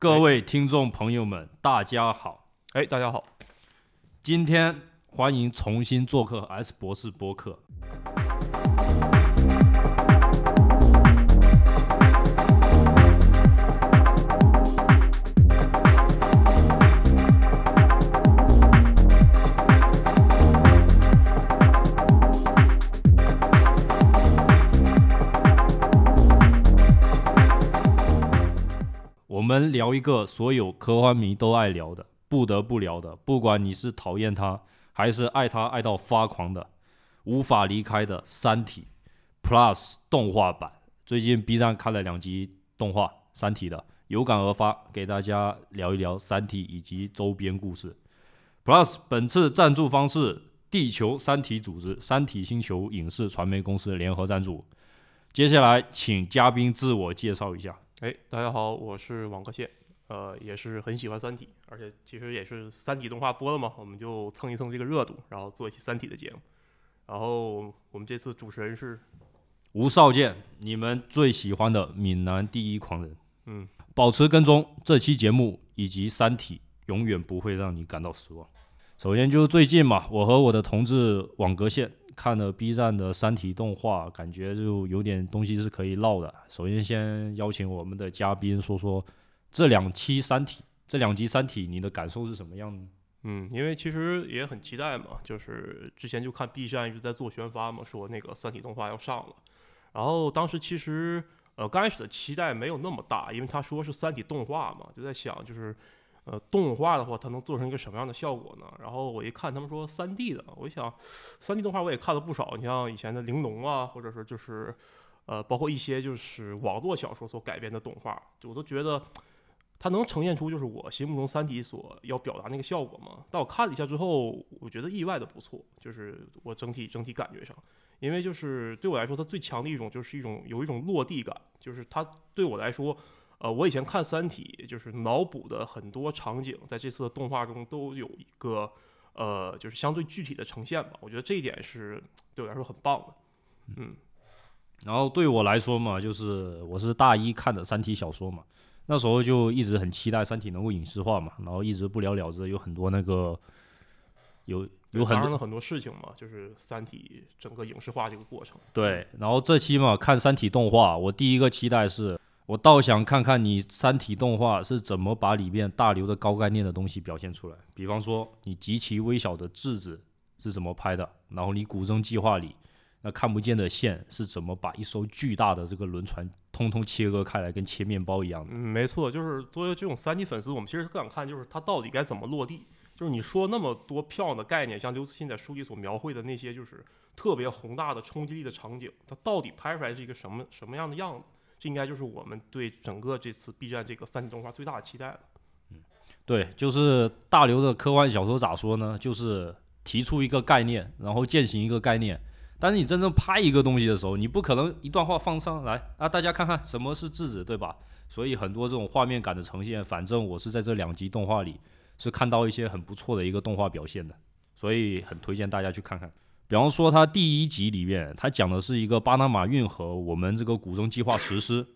各位听众朋友们，大家好！哎，大家好，今天欢迎重新做客 S 博士播客。们聊一个所有科幻迷都爱聊的、不得不聊的，不管你是讨厌它还是爱它爱到发狂的、无法离开的《三体》Plus 动画版。最近 B 站看了两集动画《三体》的，有感而发，给大家聊一聊《三体》以及周边故事。Plus 本次赞助方是地球三体组织、三体星球影视传媒公司联合赞助。接下来，请嘉宾自我介绍一下。哎，大家好，我是网格线，呃，也是很喜欢《三体》，而且其实也是《三体》动画播了嘛，我们就蹭一蹭这个热度，然后做一期《三体》的节目。然后我们这次主持人是吴少剑，你们最喜欢的闽南第一狂人。嗯，保持跟踪这期节目以及《三体》，永远不会让你感到失望。首先就是最近嘛，我和我的同志网格线看了 B 站的《三体》动画，感觉就有点东西是可以唠的。首先先邀请我们的嘉宾说说这两期《三体》，这两集《三体》，你的感受是什么样的？嗯，因为其实也很期待嘛，就是之前就看 B 站一直在做宣发嘛，说那个《三体》动画要上了，然后当时其实呃刚开始的期待没有那么大，因为他说是《三体》动画嘛，就在想就是。呃，动画的话，它能做成一个什么样的效果呢？然后我一看他们说三 D 的，我一想，三 D 动画我也看了不少。你像以前的《玲珑》啊，或者是就是，呃，包括一些就是网络小说所改编的动画，我都觉得它能呈现出就是我心目中三体所要表达那个效果吗？但我看了一下之后，我觉得意外的不错，就是我整体整体感觉上，因为就是对我来说，它最强的一种就是一种有一种落地感，就是它对我来说。呃，我以前看《三体》，就是脑补的很多场景，在这次的动画中都有一个呃，就是相对具体的呈现吧。我觉得这一点是对我来说很棒的。嗯，然后对我来说嘛，就是我是大一看的《三体》小说嘛，那时候就一直很期待《三体》能够影视化嘛，然后一直不了了之，有很多那个有有很多很多事情嘛，就是《三体》整个影视化这个过程。对，然后这期嘛看《三体》动画，我第一个期待是。我倒想看看你《三体》动画是怎么把里面大刘的高概念的东西表现出来。比方说，你极其微小的质子是怎么拍的，然后你古筝计划里那看不见的线是怎么把一艘巨大的这个轮船通通切割开来，跟切面包一样的。嗯，没错，就是作为这种三体粉丝，我们其实更想看就是它到底该怎么落地。就是你说那么多漂亮的概念，像刘慈欣在书里所描绘的那些就是特别宏大的冲击力的场景，它到底拍出来是一个什么什么样的样子？这应该就是我们对整个这次 B 站这个三体动画最大的期待了。嗯，对，就是大刘的科幻小说咋说呢？就是提出一个概念，然后践行一个概念。但是你真正拍一个东西的时候，你不可能一段话放上来啊，大家看看什么是质子，对吧？所以很多这种画面感的呈现，反正我是在这两集动画里是看到一些很不错的一个动画表现的，所以很推荐大家去看看。比方说，它第一集里面，它讲的是一个巴拿马运河，我们这个古筝计划实施。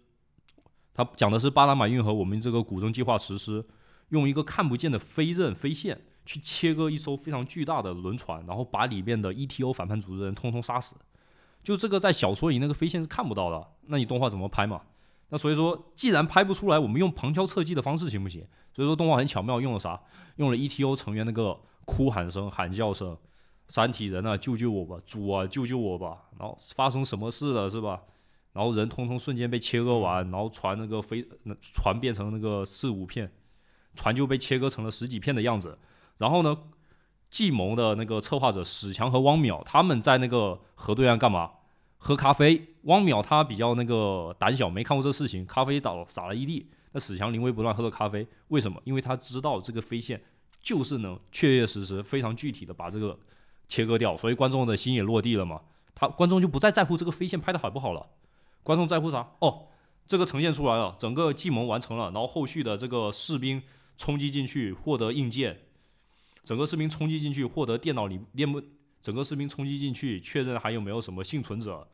它讲的是巴拿马运河，我们这个古筝计划实施，用一个看不见的飞刃飞线去切割一艘非常巨大的轮船，然后把里面的 ETO 反叛组织人通通杀死。就这个在小说里那个飞线是看不到的，那你动画怎么拍嘛？那所以说，既然拍不出来，我们用旁敲侧击的方式行不行？所以说动画很巧妙，用了啥？用了 ETO 成员那个哭喊声、喊叫声。三体人啊，救救我吧！主啊，救救我吧！然后发生什么事了，是吧？然后人通通瞬间被切割完，然后船那个飞，船变成那个四五片，船就被切割成了十几片的样子。然后呢，计谋的那个策划者史强和汪淼他们在那个河对岸干嘛？喝咖啡。汪淼他比较那个胆小，没看过这事情，咖啡倒洒了一地。那史强临危不乱喝了咖啡，为什么？因为他知道这个飞线就是能确确实实、非常具体的把这个。切割掉，所以观众的心也落地了嘛。他观众就不再在乎这个飞线拍的好不好了，观众在乎啥？哦，这个呈现出来了，整个计谋完成了，然后后续的这个士兵冲击进去获得硬件，整个士兵冲击进去获得电脑里面不，整个士兵冲击进去确认还有没有什么幸存者，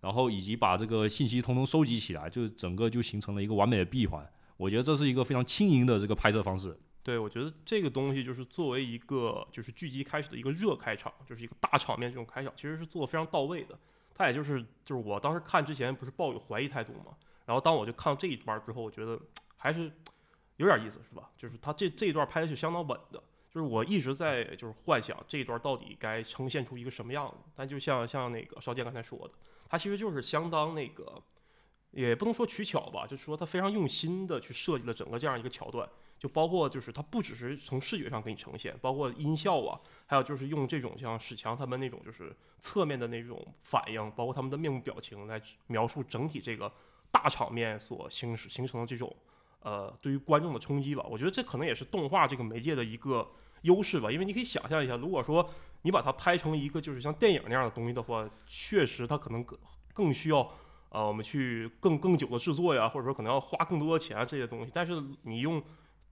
然后以及把这个信息通通收集起来，就整个就形成了一个完美的闭环。我觉得这是一个非常轻盈的这个拍摄方式。对，我觉得这个东西就是作为一个就是剧集开始的一个热开场，就是一个大场面这种开场，其实是做的非常到位的。它也就是就是我当时看之前不是抱有怀疑态度嘛，然后当我就看到这一段之后，我觉得 还是 有点意思，是吧？就是他这这一段拍的是相当稳的，就是我一直在就是幻想这一段到底该呈现出一个什么样子。但就像像那个少健刚才说的，他其实就是相当那个，也不能说取巧吧，就是说他非常用心的去设计了整个这样一个桥段。就包括就是它不只是从视觉上给你呈现，包括音效啊，还有就是用这种像史强他们那种就是侧面的那种反应，包括他们的面部表情来描述整体这个大场面所形形成的这种呃对于观众的冲击吧。我觉得这可能也是动画这个媒介的一个优势吧，因为你可以想象一下，如果说你把它拍成一个就是像电影那样的东西的话，确实它可能更更需要呃我们去更更久的制作呀，或者说可能要花更多的钱这些东西，但是你用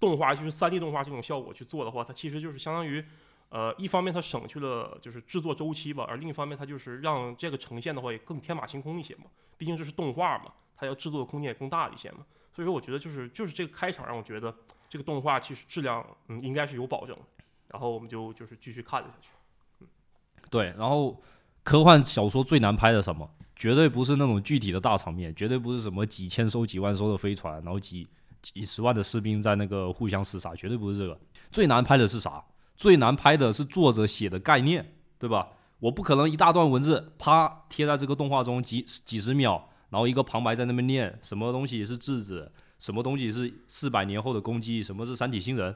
动画就是三 D 动画这种效果去做的话，它其实就是相当于，呃，一方面它省去了就是制作周期吧，而另一方面它就是让这个呈现的话也更天马行空一些嘛。毕竟这是动画嘛，它要制作的空间也更大一些嘛。所以说，我觉得就是就是这个开场让我觉得这个动画其实质量嗯应该是有保证。然后我们就就是继续看下去。嗯，对。然后科幻小说最难拍的什么？绝对不是那种具体的大场面，绝对不是什么几千艘、几万艘的飞船，然后几。几十万的士兵在那个互相厮杀，绝对不是这个最难拍的是啥？最难拍的是作者写的概念，对吧？我不可能一大段文字啪贴在这个动画中几几十秒，然后一个旁白在那边念什么东西是质子，什么东西是四百年后的攻击，什么是三体星人。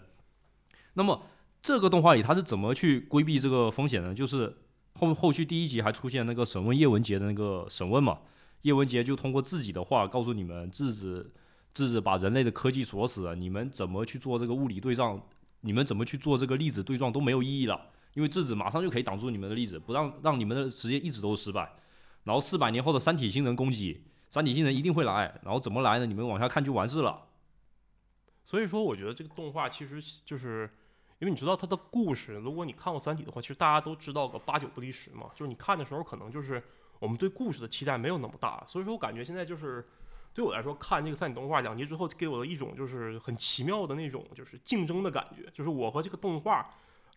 那么这个动画里他是怎么去规避这个风险呢？就是后后续第一集还出现那个审问叶文洁的那个审问嘛，叶文洁就通过自己的话告诉你们质子。质子把人类的科技锁死了，你们怎么去做这个物理对撞？你们怎么去做这个粒子对撞都没有意义了，因为质子马上就可以挡住你们的粒子，不让让你们的实验一直都是失败。然后四百年后的三体星人攻击，三体星人一定会来，然后怎么来呢？你们往下看就完事了。所以说，我觉得这个动画其实就是因为你知道它的故事，如果你看过三体的话，其实大家都知道个八九不离十嘛。就是你看的时候，可能就是我们对故事的期待没有那么大，所以说我感觉现在就是。对我来说，看这个三体动画两集之后，给我的一种就是很奇妙的那种就是竞争的感觉。就是我和这个动画，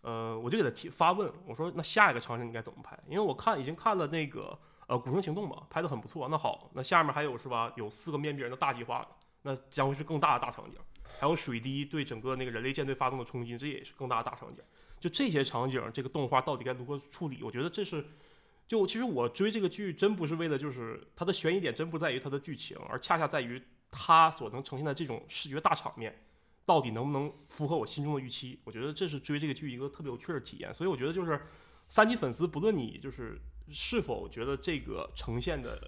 呃，我就给他提发问，我说那下一个场景应该怎么拍？因为我看已经看了那个呃《古城行动》嘛，拍的很不错。那好，那下面还有是吧？有四个面壁人的大计划，那将会是更大的大场景。还有水滴对整个那个人类舰队发动的冲击，这也是更大的大场景。就这些场景，这个动画到底该如何处理？我觉得这是。就其实我追这个剧真不是为了，就是它的悬疑点真不在于它的剧情，而恰恰在于它所能呈现的这种视觉大场面，到底能不能符合我心中的预期？我觉得这是追这个剧一个特别有趣的体验。所以我觉得就是三级粉丝，不论你就是是否觉得这个呈现的，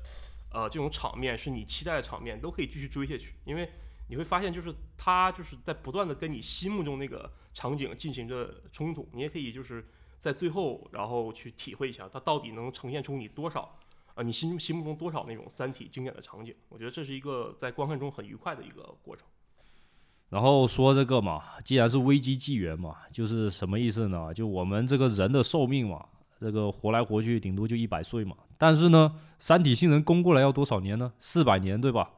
呃，这种场面是你期待的场面，都可以继续追下去，因为你会发现就是它就是在不断的跟你心目中那个场景进行着冲突，你也可以就是。在最后，然后去体会一下，它到底能呈现出你多少，啊，你心心目中多少那种三体经典的场景？我觉得这是一个在观看中很愉快的一个过程。然后说这个嘛，既然是危机纪元嘛，就是什么意思呢？就我们这个人的寿命嘛，这个活来活去顶多就一百岁嘛。但是呢，三体星人攻过来要多少年呢？四百年，对吧？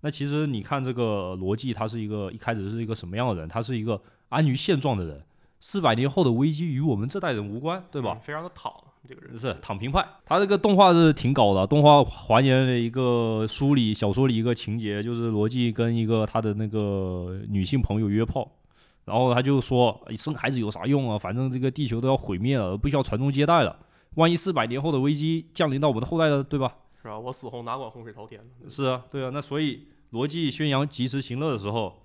那其实你看这个逻辑，他是一个一开始是一个什么样的人？他是一个安于现状的人。四百年后的危机与我们这代人无关，对吧？非常的躺，这个人是躺平派。他这个动画是挺搞的，动画还原了一个书里小说里一个情节，就是罗辑跟一个他的那个女性朋友约炮，然后他就说生孩子有啥用啊？反正这个地球都要毁灭了，不需要传宗接代了。万一四百年后的危机降临到我们的后代了，对吧？是吧？我死后哪管洪水滔天呢？是啊，对啊。那所以罗辑宣扬及时行乐的时候。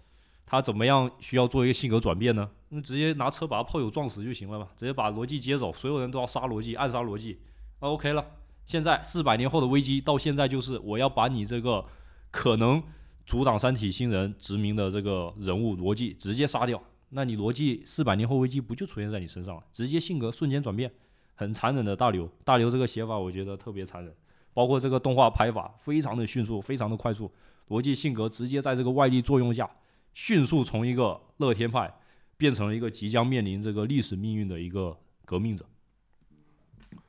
他怎么样需要做一个性格转变呢？那直接拿车把他炮友撞死就行了嘛，直接把逻辑接走，所有人都要杀逻辑，暗杀逻辑，那 OK 了。现在四百年后的危机到现在就是我要把你这个可能阻挡三体星人殖民的这个人物逻辑直接杀掉，那你逻辑四百年后危机不就出现在你身上了？直接性格瞬间转变，很残忍的大刘，大刘这个写法我觉得特别残忍，包括这个动画拍法非常的迅速，非常的快速，逻辑性格直接在这个外力作用下。迅速从一个乐天派变成了一个即将面临这个历史命运的一个革命者。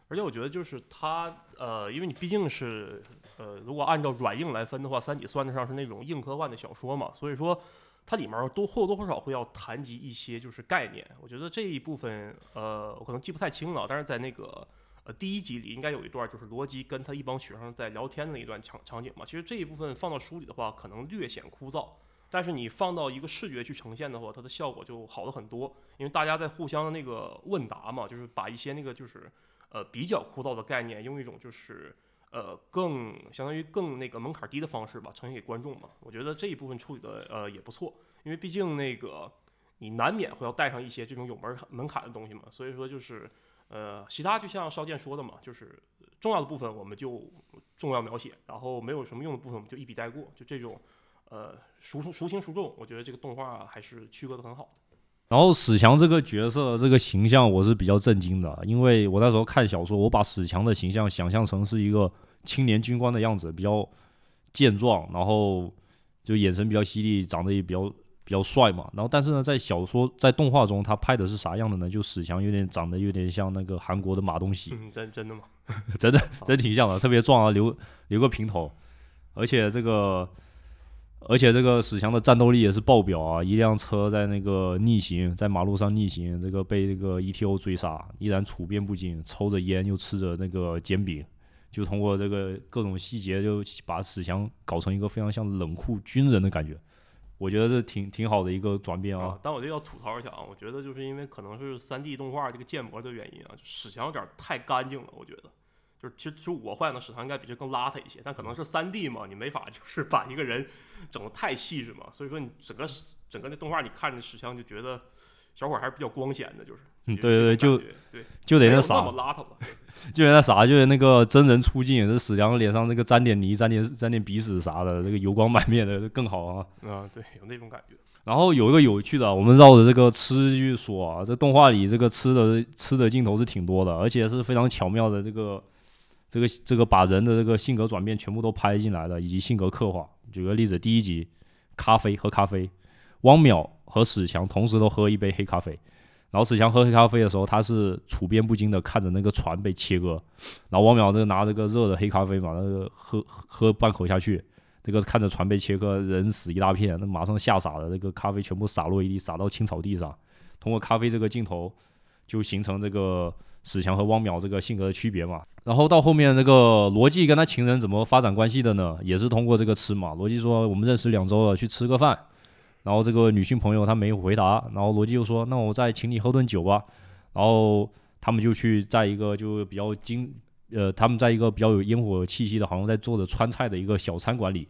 而且我觉得就是它，呃，因为你毕竟是，呃，如果按照软硬来分的话，《三体》算得上是那种硬科幻的小说嘛，所以说它里面多或多或少会要谈及一些就是概念。我觉得这一部分，呃，我可能记不太清了，但是在那个呃第一集里应该有一段就是罗辑跟他一帮学生在聊天的那一段场场景嘛。其实这一部分放到书里的话，可能略显枯燥。但是你放到一个视觉去呈现的话，它的效果就好了很多，因为大家在互相的那个问答嘛，就是把一些那个就是呃比较枯燥的概念，用一种就是呃更相当于更那个门槛低的方式吧，呈现给观众嘛。我觉得这一部分处理的呃也不错，因为毕竟那个你难免会要带上一些这种有门门槛的东西嘛，所以说就是呃其他就像少健说的嘛，就是重要的部分我们就重要描写，然后没有什么用的部分我们就一笔带过，就这种。呃，孰孰轻孰重？我觉得这个动画还是区隔的很好的。然后史强这个角色这个形象，我是比较震惊的，因为我那时候看小说，我把史强的形象想象成是一个青年军官的样子，比较健壮，然后就眼神比较犀利，长得也比较比较帅嘛。然后但是呢，在小说在动画中，他拍的是啥样的呢？就史强有点长得有点像那个韩国的马东锡，真真的吗？真的真挺像的，特别壮啊，留留个平头，而且这个。而且这个史强的战斗力也是爆表啊！一辆车在那个逆行，在马路上逆行，这个被这个 ETO 追杀，依然处变不惊，抽着烟又吃着那个煎饼，就通过这个各种细节，就把史强搞成一个非常像冷酷军人的感觉。我觉得这挺挺好的一个转变啊！但我这要吐槽一下啊，我觉得就是因为可能是三 D 动画这个建模的原因啊，史强有点太干净了，我觉得。就是其实其实我幻想的史强应该比这更邋遢一些，但可能是三 D 嘛，你没法就是把一个人整的太细致嘛，所以说你整个整个那动画你看着史强就觉得小伙还是比较光鲜的，就是，嗯，对对对，就对，就得那啥，那么邋遢吧，就得那啥，就得那个真人出镜，这史强脸上那个沾点泥、沾点沾点鼻屎啥的，这个油光满面的更好啊，啊，对，有那种感觉。然后有一个有趣的，我们绕着这个吃去说啊，这动画里这个吃的吃的镜头是挺多的，而且是非常巧妙的这个。这个这个把人的这个性格转变全部都拍进来了，以及性格刻画。举个例子，第一集，咖啡喝咖啡，汪淼和史强同时都喝一杯黑咖啡，然后史强喝黑咖啡的时候，他是处变不惊的看着那个船被切割，然后汪淼这个拿这个热的黑咖啡嘛，那个喝喝半口下去，这个看着船被切割，人死一大片，那马上吓傻了，那个咖啡全部洒落一地，洒到青草地上。通过咖啡这个镜头，就形成这个。史强和汪淼这个性格的区别嘛，然后到后面这个罗辑跟他情人怎么发展关系的呢？也是通过这个吃嘛。罗辑说我们认识两周了，去吃个饭。然后这个女性朋友她没有回答，然后罗辑又说那我再请你喝顿酒吧。然后他们就去在一个就比较精呃，他们在一个比较有烟火气息的，好像在做着川菜的一个小餐馆里，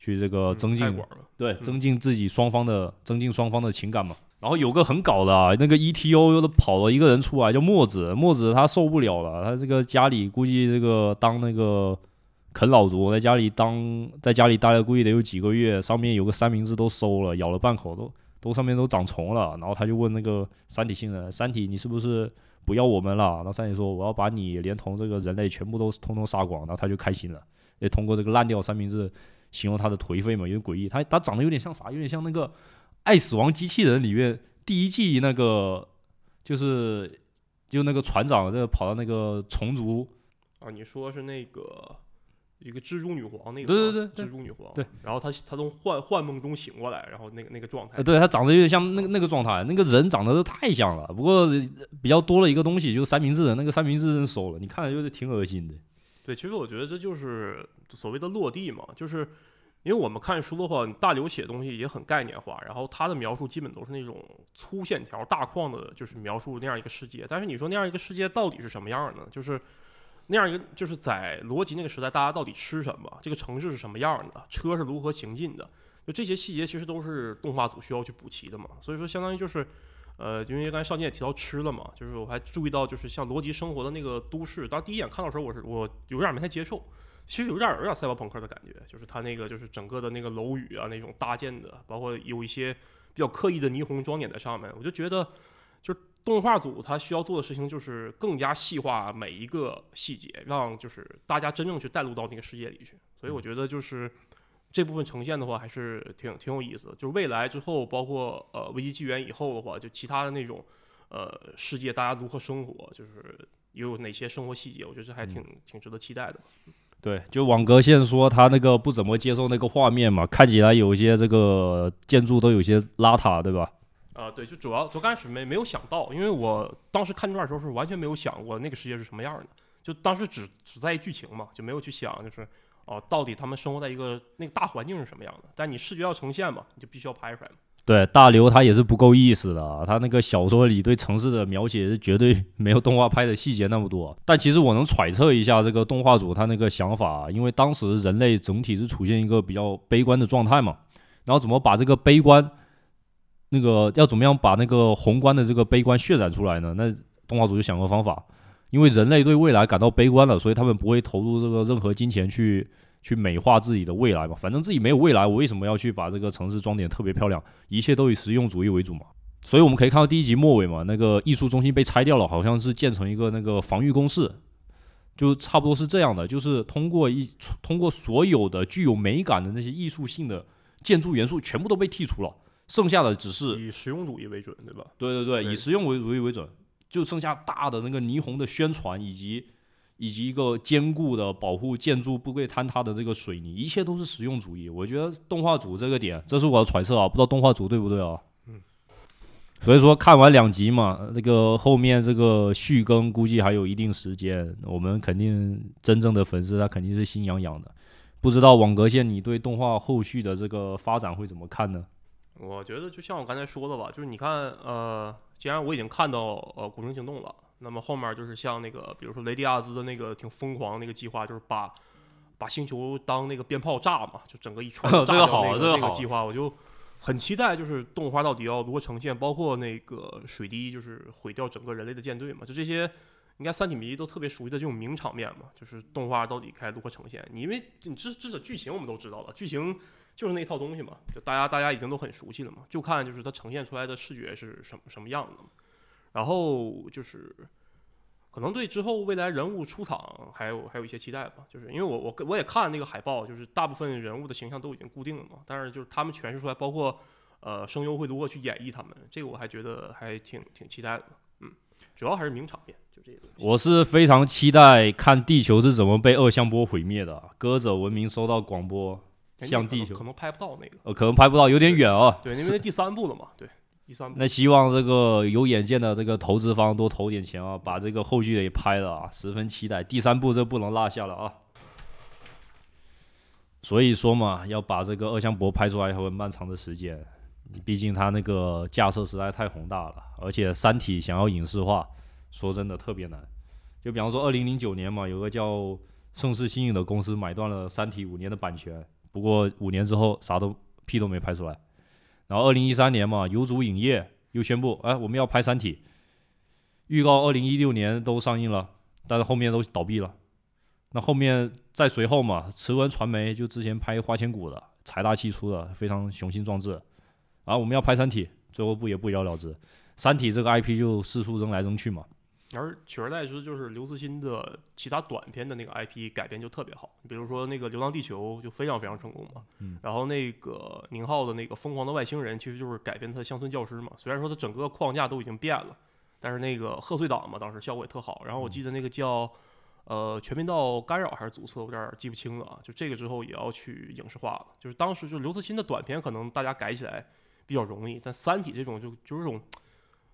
去这个增进对增进自己双方的增进双方的情感嘛。然后有个很搞的，那个 ETO 又跑了一个人出来，叫墨子。墨子他受不了了，他这个家里估计这个当那个啃老族，在家里当在家里待了估计得有几个月，上面有个三明治都馊了，咬了半口都都上面都长虫了。然后他就问那个三体星人：“三体，你是不是不要我们了？”然后三体说：“我要把你连同这个人类全部都通通杀光。”然后他就开心了，也通过这个烂掉三明治形容他的颓废嘛，有点诡异。他他长得有点像啥？有点像那个。爱死亡机器人里面第一季那个就是就那个船长，这跑到那个虫族啊，你说是那个一个蜘蛛女皇那个对对对蜘蛛女皇对，然后他他从幻幻梦中醒过来，然后那个那个状态，对他长得有点像那个那个状态，那个人长得都太像了，不过比较多了一个东西，就是三明治的那个三明治人收了，你看着就是挺恶心的。对，其实我觉得这就是所谓的落地嘛，就是。因为我们看书的话，大刘写东西也很概念化，然后他的描述基本都是那种粗线条、大框的，就是描述那样一个世界。但是你说那样一个世界到底是什么样呢？就是那样一个，就是在逻辑那个时代，大家到底吃什么？这个城市是什么样的？车是如何行进的？就这些细节其实都是动画组需要去补齐的嘛。所以说，相当于就是，呃，因为刚才少年也提到吃了嘛，就是我还注意到，就是像逻辑生活的那个都市，当第一眼看到时候，我是我有点没太接受。其实有点有点赛博朋克的感觉，就是它那个就是整个的那个楼宇啊，那种搭建的，包括有一些比较刻意的霓虹装点在上面，我就觉得，就是动画组它需要做的事情就是更加细化每一个细节，让就是大家真正去带入到那个世界里去。所以我觉得就是这部分呈现的话还是挺挺有意思的。就是未来之后，包括呃危机纪元以后的话，就其他的那种呃世界大家如何生活，就是。又有哪些生活细节，我觉得这还挺、挺值得期待的。对，就网格线说他那个不怎么接受那个画面嘛，看起来有一些这个建筑都有些邋遢，对吧？啊、对，就主要就刚开始没没有想到，因为我当时看这段的时候是完全没有想过那个世界是什么样的，就当时只只在意剧情嘛，就没有去想就是哦、到底他们生活在一个那个大环境是什么样的。但你视觉要呈现嘛，你就必须要拍出来。对，大刘他也是不够意思的，他那个小说里对城市的描写是绝对 没有动画拍的细节那么多。但其实我能揣测一下这个动画组他那个想法，因为当时人类整体是处现一个比较悲观的状态嘛，然后怎么把这个悲观，那个要怎么样把那个宏观的这个悲观渲染出来呢？那动画组就想个方法，因为人类对未来感到悲观了，所以他们不会投入这个任何金钱去去美化自己的未来嘛。反正自己没有未来，我为什么要去把这个城市装点特别漂亮？一切都以实用主义为主嘛。所以我们可以看到第一集末尾嘛，那个艺术中心被拆掉了，好像是建成一个那个防御工事，就差不多是这样的，就是通过一通过所有的具有美感的那些艺术性的建筑元素全部都被剔除了，剩下的只是以实用主义为准，对吧？对对对，对以实用为主义为准，就剩下大的那个霓虹的宣传，以及以及一个坚固的保护建筑不会坍塌的这个水泥，一切都是实用主义。我觉得动画组这个点，这是我的揣测啊，不知道动画组对不对啊？嗯。所以说看完两集嘛，这个后面这个续更估计还有一定时间，我们肯定真正的粉丝他肯定是心痒痒的。不知道网格线你对动画后续的这个发展会怎么看呢？我觉得就像我刚才说的吧，就是你看，呃，既然我已经看到呃《古城行动》了，那么后面就是像那个，比如说雷迪亚兹的那个挺疯狂那个计划，就是把把星球当那个鞭炮炸嘛，就整个一串这个炸掉好啊那个这个好啊那个计划，我就很期待，就是动画到底要如何呈现，包括那个水滴就是毁掉整个人类的舰队嘛，就这些。应该三体迷都特别熟悉的这种名场面嘛，就是动画到底该如何呈现？你因为你至至少剧情我们都知道了，剧情就是那一套东西嘛，就大家大家已经都很熟悉了嘛，就看就是它呈现出来的视觉是什么什么样的嘛。然后就是可能对之后未来人物出场还有还有一些期待吧，就是因为我我我也看那个海报，就是大部分人物的形象都已经固定了嘛，但是就是他们诠释出来，包括呃声优会如何去演绎他们，这个我还觉得还挺挺期待的，嗯，主要还是名场面，就这些东西。我是非常期待看地球是怎么被二向波毁灭的。歌者文明收到广播，哎向地球那个可能拍不到那个，呃，可能拍不到，有点远啊。对，因为那第三部了嘛，对。那希望这个有眼见的这个投资方多投点钱啊，把这个后续也拍了啊，十分期待。第三部这不能落下了啊。所以说嘛，要把这个二向箔拍出来还有漫长的时间，毕竟它那个架设实在太宏大了，而且《三体》想要影视化，说真的特别难。就比方说，二零零九年嘛，有个叫盛世新影的公司买断了《三体》五年的版权，不过五年之后啥都屁都没拍出来。然后二零一三年嘛，有组影业又宣布，哎，我们要拍《三体》，预告二零一六年都上映了，但是后面都倒闭了。那后面再随后嘛，慈文传媒就之前拍《花千骨》的，财大气粗的，非常雄心壮志。然后我们要拍《三体》，最后不也不了了之，《三体》这个 IP 就四处扔来扔去嘛。而取而代之就是刘慈欣的其他短片的那个 IP 改编就特别好，比如说那个《流浪地球》就非常非常成功嘛。嗯然后那个宁浩的那个《疯狂的外星人》其实就是改编他的乡村教师嘛。虽然说他整个框架都已经变了，但是那个贺岁档嘛，当时效果也特好。然后我记得那个叫呃全频道干扰还是阻塞，我有点记不清了啊。就这个之后也要去影视化了。就是当时就刘慈欣的短片可能大家改起来比较容易，但《三体》这种就就是这种。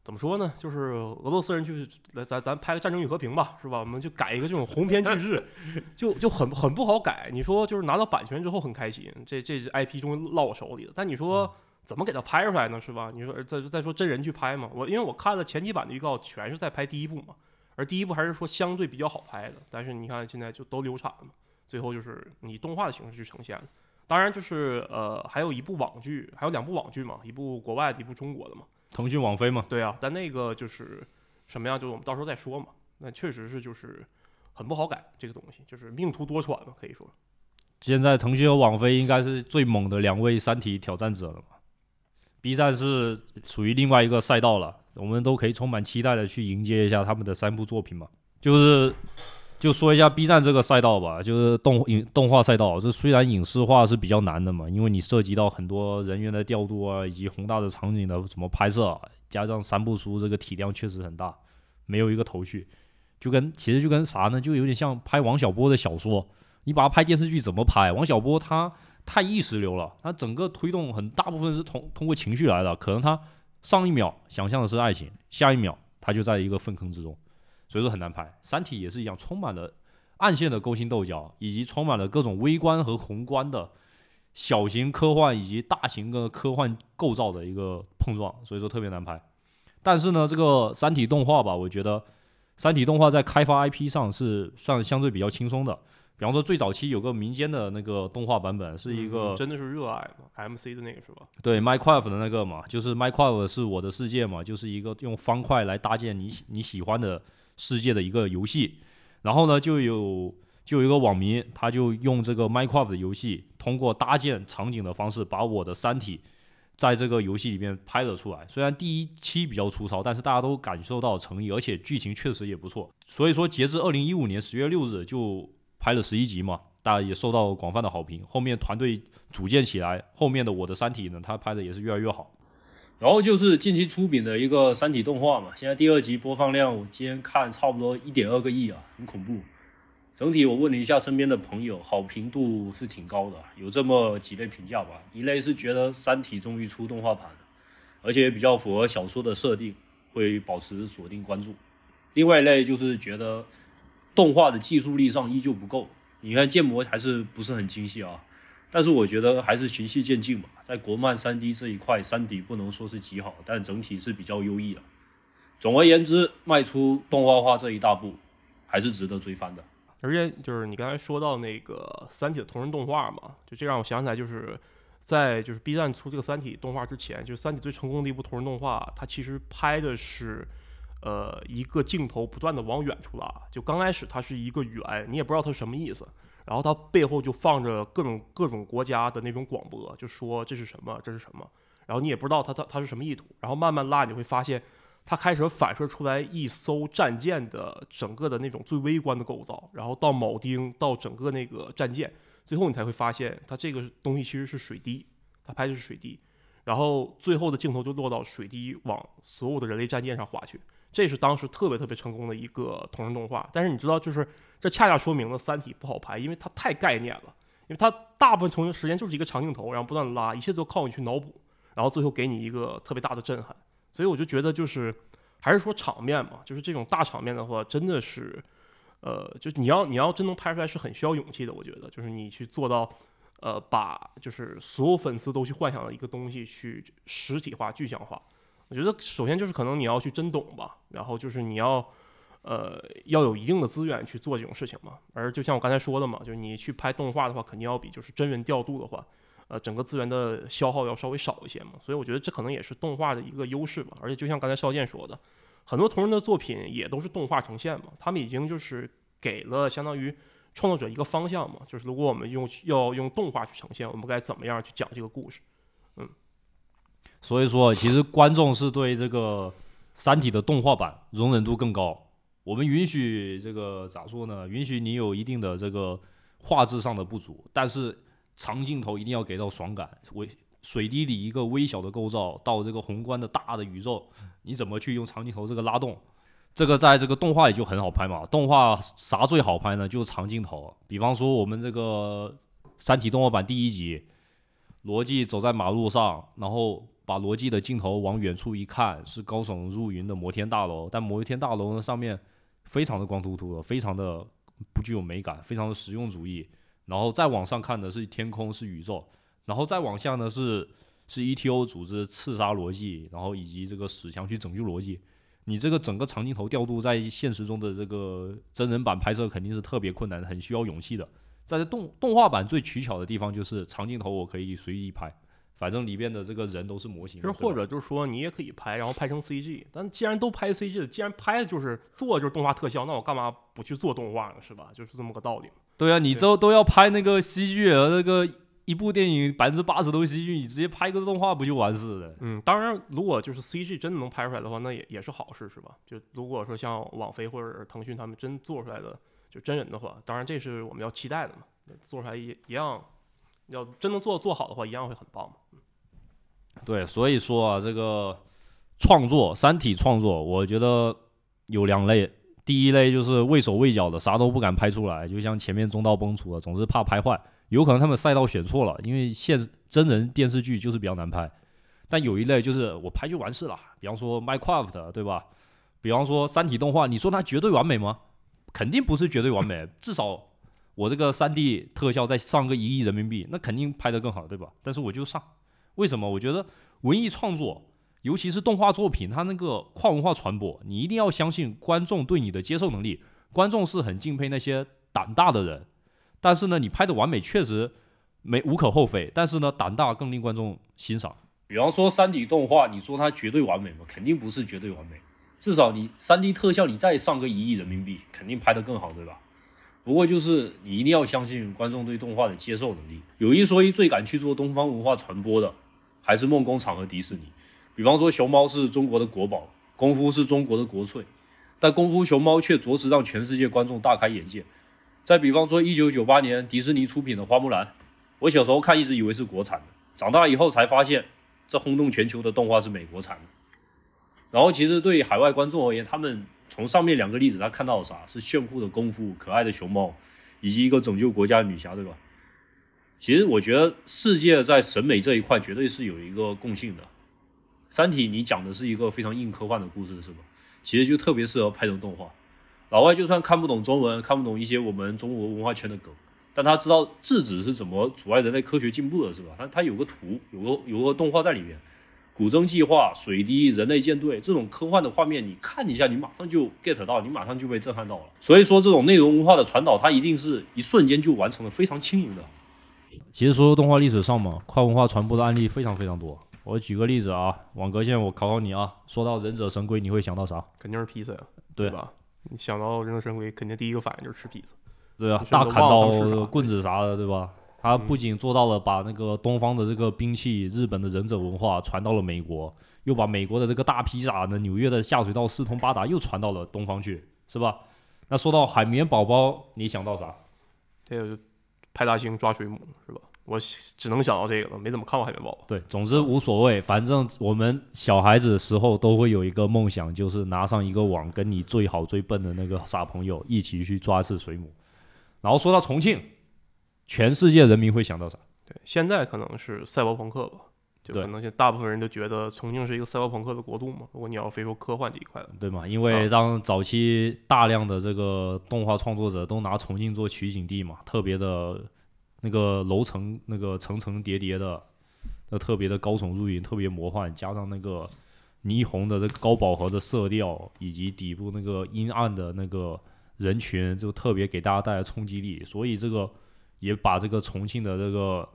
怎么说呢？就是俄罗斯人就是来咱咱拍个《战争与和平》吧，是吧？我们就改一个这种鸿篇巨制，就就很很不好改。你说就是拿到版权之后很开心，这这 IP 终于落我手里了。但你说怎么给它拍出来呢？是吧？你说再再说真人去拍嘛？我因为我看了前几版的预告，全是在拍第一部嘛，而第一部还是说相对比较好拍的。但是你看现在就都流产了嘛，最后就是以动画的形式去呈现了。当然就是呃，还有一部网剧，还有两部网剧嘛，一部国外的，一部中国的嘛。腾讯、网飞嘛，对啊，但那个就是什么样，就是我们到时候再说嘛。那确实是就是很不好改这个东西，就是命途多舛嘛，可以说。现在腾讯和网飞应该是最猛的两位三体挑战者了嘛。B 站是属于另外一个赛道了，我们都可以充满期待的去迎接一下他们的三部作品嘛。就是就说一下 B 站这个赛道吧，就是动影动画赛道，这虽然影视化是比较难的嘛，因为你涉及到很多人员的调度啊，以及宏大的场景的怎么拍摄，加上三部书这个体量确实很大，没有一个头绪。就跟其实就跟啥呢，就有点像拍王小波的小说，你把它拍电视剧怎么拍？王小波他太意识流了，他整个推动很大部分是通通过情绪来的，可能他上一秒想象的是爱情，下一秒他就在一个粪坑之中，所以说很难拍。《三体》也是一样，充满了暗线的勾心斗角，以及充满了各种微观和宏观的小型科幻以及大型的科幻构造的一个碰撞，所以说特别难拍。但是呢，这个《三体》动画吧，我觉得《三体》动画在开发 IP 上是算相对比较轻松的。比方说，最早期有个民间的那个动画版本，是一个、嗯真的是热爱嘛，MC 的那个是吧？对 Minecraft 的那个嘛，就是 Minecraft 是我的世界嘛，就是一个用方块来搭建你喜你喜欢的世界的一个游戏。然后呢，就有就有一个网民，他就用这个 Minecraft 的游戏，通过搭建场景的方式，把我的三体在这个游戏里面拍了出来。虽然第一期比较粗糙，但是大家都感受到诚意，而且剧情确实也不错。所以说，截至二零一五年十月六日就拍了十一集嘛，大家也受到广泛的好评。后面团队组建起来，后面的我的三体呢，他拍的也是越来越好。然后就是近期出品的一个三体动画嘛，现在第二集播放量，我今天看差不多一点二个亿啊，很恐怖。整体我问了一下身边的朋友，好评度是挺高的，有这么几类评价吧。一类是觉得《三体》终于出动画版了，而且比较符合小说的设定，会保持锁定关注。另外一类就是觉得动画的技术力上依旧不够，你看建模还是不是很精细啊。但是我觉得还是循序渐进吧，在国漫三 D 这一块，《三体》不能说是极好，但整体是比较优异的。总而言之，迈出动画化这一大步，还是值得追番的。而且就是你刚才说到那个《三体》的同人动画嘛，就这让我想起来，就是在就是 B 站出这个《三体》动画之前，就《三体》最成功的一部同人动画，它其实拍的是。呃，一个镜头不断的往远处拉，就刚开始它是一个圆，你也不知道它什么意思，然后它背后就放着各种各种国家的那种广播，就说这是什么，这是什么，然后你也不知道它它它是什么意图，然后慢慢拉，你会发现它开始反射出来一艘战舰的整个的那种最微观的构造，然后到铆钉，到整个那个战舰，最后你才会发现它这个东西其实是水滴，它拍的是水滴，然后最后的镜头就落到水滴往所有的人类战舰上划去。这是当时特别特别成功的一个同人动画，但是你知道，就是这恰恰说明了《三体》不好拍，因为它太概念了，因为它大部分从时间就是一个长镜头，然后不断拉，一切都靠你去脑补，然后最后给你一个特别大的震撼。所以我就觉得，就是还是说场面嘛，就是这种大场面的话，真的是，呃，就你要你要真能拍出来，是很需要勇气的。我觉得，就是你去做到，呃，把就是所有粉丝都去幻想的一个东西去实体化、具象化。我觉得首先就是可能你要去真懂吧，然后就是你要，呃，要有一定的资源去做这种事情嘛。而就像我刚才说的嘛，就是你去拍动画的话，肯定要比就是真人调度的话，呃，整个资源的消耗要稍微少一些嘛。所以我觉得这可能也是动画的一个优势吧。而且就像刚才邵健说的，很多同人的作品也都是动画呈现嘛，他们已经就是给了相当于创作者一个方向嘛，就是如果我们用要用动画去呈现，我们该怎么样去讲这个故事。所以说，其实观众是对这个《三体》的动画版容忍度更高。我们允许这个咋说呢？允许你有一定的这个画质上的不足，但是长镜头一定要给到爽感。微水滴里一个微小的构造，到这个宏观的大的宇宙，你怎么去用长镜头这个拉动？这个在这个动画里就很好拍嘛。动画啥最好拍呢？就是长镜头。比方说我们这个《三体》动画版第一集，罗辑走在马路上，然后。把罗辑的镜头往远处一看，是高耸入云的摩天大楼，但摩天大楼呢上面非常的光秃秃的，非常的不具有美感，非常的实用主义。然后再往上看的是天空，是宇宙，然后再往下呢是是 ETO 组织刺杀罗辑，然后以及这个史强去拯救罗辑。你这个整个长镜头调度在现实中的这个真人版拍摄肯定是特别困难，很需要勇气的。在这动动画版最取巧的地方就是长镜头，我可以随意拍。反正里边的这个人都是模型，其实或者就是说你也可以拍，然后拍成 CG。但既然都拍 CG 了，既然拍的就是做就是动画特效，那我干嘛不去做动画呢？是吧？就是这么个道理。对啊，你都都要拍那个戏剧，那个一部电影百分之八十都是戏剧，你直接拍个动画不就完事了？嗯，当然，如果就是 CG 真的能拍出来的话，那也也是好事，是吧？就如果说像网飞或者腾讯他们真做出来的就真人的话，当然这是我们要期待的嘛。做出来一一样，要真能做做好的话，一样会很棒嘛。对，所以说啊，这个创作《三体》创作，我觉得有两类第一类就是畏手畏脚的，啥都不敢拍出来，就像前面中道崩殂的，总是怕拍坏。有可能他们赛道选错了，因为现真人电视剧就是比较难拍。但有一类就是我拍就完事了，比方说 Minecraft，对吧？比方说三体动画，你说它绝对完美吗？肯定不是绝对完美，至少我这个三 D 特效再上个一亿人民币，那肯定拍得更好，对吧？但是我就上，为什么？我觉得文艺创作，尤其是动画作品，它那个跨文化传播，你一定要相信观众对你的接受能力。观众是很敬佩那些胆大的人，但是呢，你拍的完美确实没无可厚非，但是呢，胆大更令观众欣赏。比方说三 D 动画，你说它绝对完美吗？肯定不是绝对完美。至少你三 D 特效，你再上个一亿人民币，肯定拍得更好，对吧？不过就是你一定要相信观众对动画的接受能力。有一说一，最敢去做东方文化传播的，还是梦工厂和迪士尼。比方说熊猫是中国的国宝，功夫是中国的国粹，但功夫熊猫却着实让全世界观众大开眼界。再比方说一九九八年迪士尼出品的花木兰，我小时候看一直以为是国产的，长大以后才发现这轰动全球的动画是美国产的。然后，其实对海外观众而言，他们从上面两个例子，他看到了啥？是炫酷的功夫、可爱的熊猫，以及一个拯救国家的女侠，对吧？其实我觉得世界在审美这一块绝对是有一个共性的。《三体》你讲的是一个非常硬科幻的故事，是吧？其实就特别适合拍成动画。老外就算看不懂中文，看不懂一些我们中国文化圈的梗，但他知道质子是怎么阻碍人类科学进步的，是吧？他他有个图，有个有个动画在里面。古筝计划、水滴、人类舰队这种科幻的画面，你看一下，你马上就 get 到，你马上就被震撼到了。所以说，这种内容文化的传导，它一定是一瞬间就完成了，非常轻盈的。其实，所有动画历史上嘛，跨文化传播的案例非常非常多。我举个例子啊，网格线，我考考你啊。说到忍者神龟，你会想到啥？肯定是披萨呀，对吧？你想到忍者神龟，肯定第一个反应就是吃披萨。对啊，大砍刀、棍子啥的，对吧？他不仅做到了把那个东方的这个兵器、日本的忍者文化传到了美国，又把美国的这个大披萨呢、纽约的下水道四通八达又传到了东方去，是吧？那说到海绵宝宝，你想到啥？这个派大星抓水母是吧？我只能想到这个了，没怎么看过海绵宝宝。对，总之无所谓，反正我们小孩子时候都会有一个梦想，就是拿上一个网，跟你最好最笨的那个傻朋友一起去抓一次水母。然后说到重庆。全世界人民会想到啥？对，现在可能是赛博朋克吧，就可能现大部分人都觉得重庆是一个赛博朋克的国度嘛。如果你要非说科幻这一块的，对吗？因为当早期大量的这个动画创作者都拿重庆做取景地嘛，特别的那个楼层那个层层叠叠的，那特别的高耸入云，特别魔幻，加上那个霓虹的这个高饱和的色调，以及底部那个阴暗的那个人群，就特别给大家带来冲击力，所以这个。也把这个重庆的这个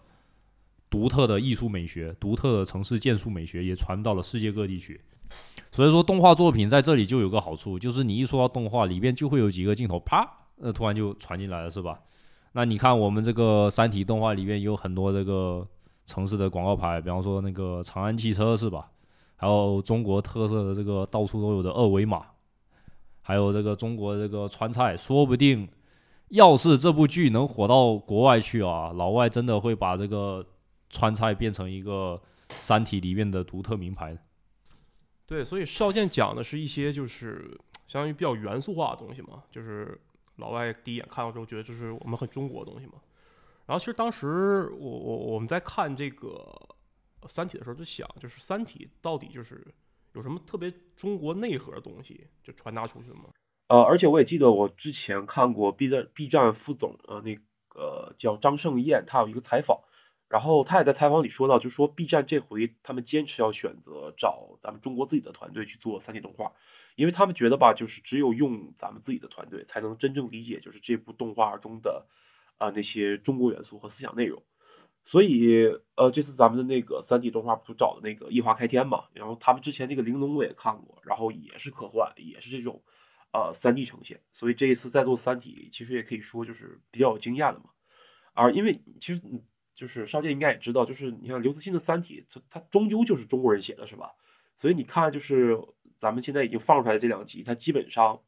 独特的艺术美学、独特的城市建筑美学也传到了世界各地去。所以说，动画作品在这里就有个好处，就是你一说到动画，里面就会有几个镜头，啪，呃，突然就传进来了，是吧？那你看我们这个《三体》动画里面有很多这个城市的广告牌，比方说那个长安汽车，是吧？还有中国特色的这个到处都有的二维码，还有这个中国这个川菜，说不定。要是这部剧能火到国外去啊，老外真的会把这个川菜变成一个《三体》里面的独特名牌。对，所以少剑讲的是一些就是相当于比较元素化的东西嘛，就是老外第一眼看到之后觉得这是我们很中国的东西嘛。然后其实当时我我我们在看这个《三体》的时候就想，就是《三体》到底就是有什么特别中国内核的东西就传达出去了吗？呃，而且我也记得我之前看过 B 站 B 站副总，呃，那个叫张盛燕，他有一个采访，然后他也在采访里说到，就说 B 站这回他们坚持要选择找咱们中国自己的团队去做三 D 动画，因为他们觉得吧，就是只有用咱们自己的团队，才能真正理解就是这部动画中的啊那些中国元素和思想内容。所以，呃，这次咱们的那个三 D 动画不就找的那个异化开天嘛，然后他们之前那个玲珑我也看过，然后也是科幻，也是这种。呃，三 D 呈现，所以这一次在做《三体》，其实也可以说就是比较有经验的嘛。而因为其实就是少剑应该也知道，就是你看刘慈欣的《三体》，它它终究就是中国人写的，是吧？所以你看，就是咱们现在已经放出来的这两集，它基本上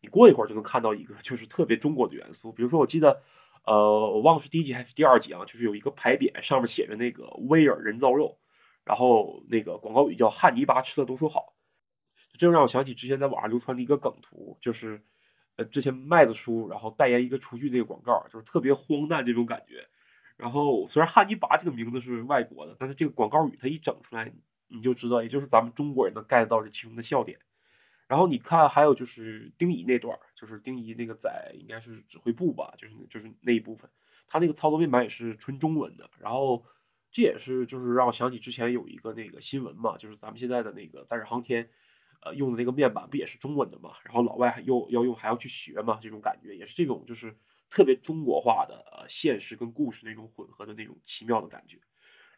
你过一会儿就能看到一个就是特别中国的元素。比如说，我记得呃，我忘了是第一集还是第二集啊，就是有一个牌匾上面写着那个威尔人造肉，然后那个广告语叫汉尼拔吃的都说好。这让我想起之前在网上流传的一个梗图，就是呃之前麦子叔然后代言一个厨具那个广告，就是特别荒诞这种感觉。然后虽然汉尼拔这个名字是外国的，但是这个广告语它一整出来，你就知道，也就是咱们中国人能 get 到这其中的笑点。然后你看，还有就是丁仪那段，就是丁仪那个在应该是指挥部吧，就是就是那一部分，他那个操作面板也是纯中文的。然后这也是就是让我想起之前有一个那个新闻嘛，就是咱们现在的那个载人航天，呃用的那个面板不也是中文的嘛？然后老外又要用还要去学嘛，这种感觉也是这种就是特别中国化的呃现实跟故事那种混合的那种奇妙的感觉。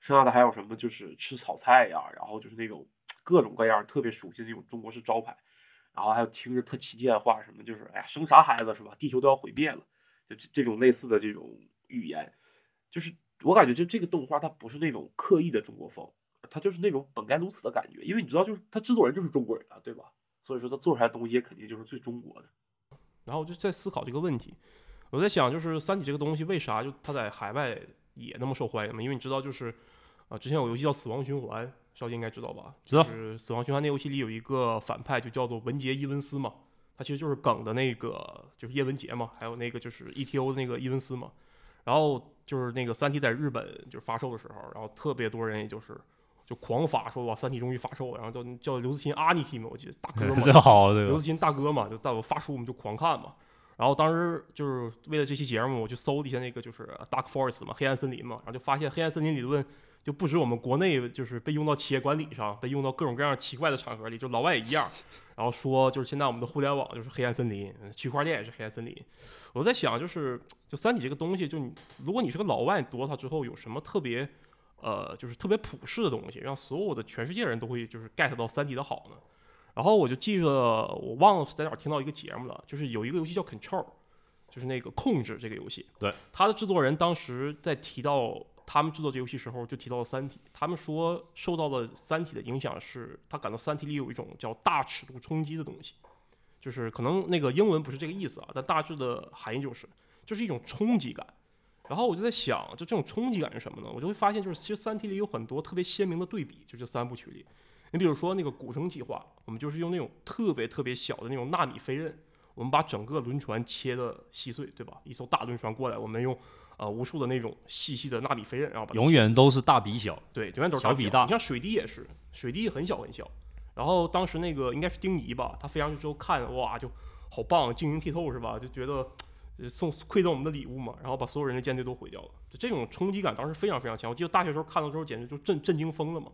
剩下的还有什么就是吃炒菜呀，然后就是那种各种各样特别熟悉的那种中国式招牌。然后还有听着特奇怪的话，什么就是哎呀生啥孩子是吧？地球都要毁灭了，就这种类似的这种语言，就是我感觉就这个动画它不是那种刻意的中国风，它就是那种本该如此的感觉，因为你知道就是他制作人就是中国人啊，对吧？所以说他做出来的东西肯定就是最中国的。然后我就在思考这个问题，我在想就是《三体》这个东西为啥就它在海外也那么受欢迎嘛？因为你知道就是啊，之前有游戏叫《死亡循环》。少杰应该知道吧？知道。就是《死亡循环》那游戏里有一个反派，就叫做文杰伊文斯嘛。他其实就是梗的那个，就是叶文洁嘛。还有那个就是 ETO 的那个伊文斯嘛。然后就是那个《三体》在日本就是发售的时候，然后特别多人也就是就狂发说哇，《三体》终于发售。然后叫叫刘慈欣阿尼提嘛，我记得大哥 好，刘慈欣大哥嘛，就带我发书我们就狂看嘛。然后当时就是为了这期节目，我去搜了一下那个就是 Dark Forest 嘛，黑暗森林嘛，然后就发现黑暗森林理论。就不止我们国内就是被用到企业管理上，被用到各种各样奇怪的场合里，就老外也一样。然后说就是现在我们的互联网就是黑暗森林，区块链也是黑暗森林。我在想，就是就三体这个东西，就你如果你是个老外，读了它之后有什么特别呃，就是特别普世的东西，让所有的全世界人都会就是 get 到三体的好呢？然后我就记着我忘了在哪听到一个节目了，就是有一个游戏叫 Control，就是那个控制这个游戏。对，它的制作人当时在提到。他们制作这游戏时候就提到了《三体》，他们说受到了《三体》的影响，是他感到《三体》里有一种叫大尺度冲击的东西，就是可能那个英文不是这个意思啊，但大致的含义就是，就是一种冲击感。然后我就在想，就这种冲击感是什么呢？我就会发现，就是其实《三体》里有很多特别鲜明的对比，就这三部曲里，你比如说那个古生计划，我们就是用那种特别特别小的那种纳米飞刃，我们把整个轮船切的细碎，对吧？一艘大轮船过来，我们用。呃，无数的那种细细的纳米飞刃，然后把永远都是大比小，对，永远都是小比大。你像水滴也是，水滴很小很小。然后当时那个应该是丁仪吧，他飞上去之后看，哇，就好棒，晶莹剔透是吧？就觉得送馈赠我们的礼物嘛，然后把所有人的舰队都毁掉了。就这种冲击感当时非常非常强。我记得大学时候看到之后简直就震震惊疯了嘛。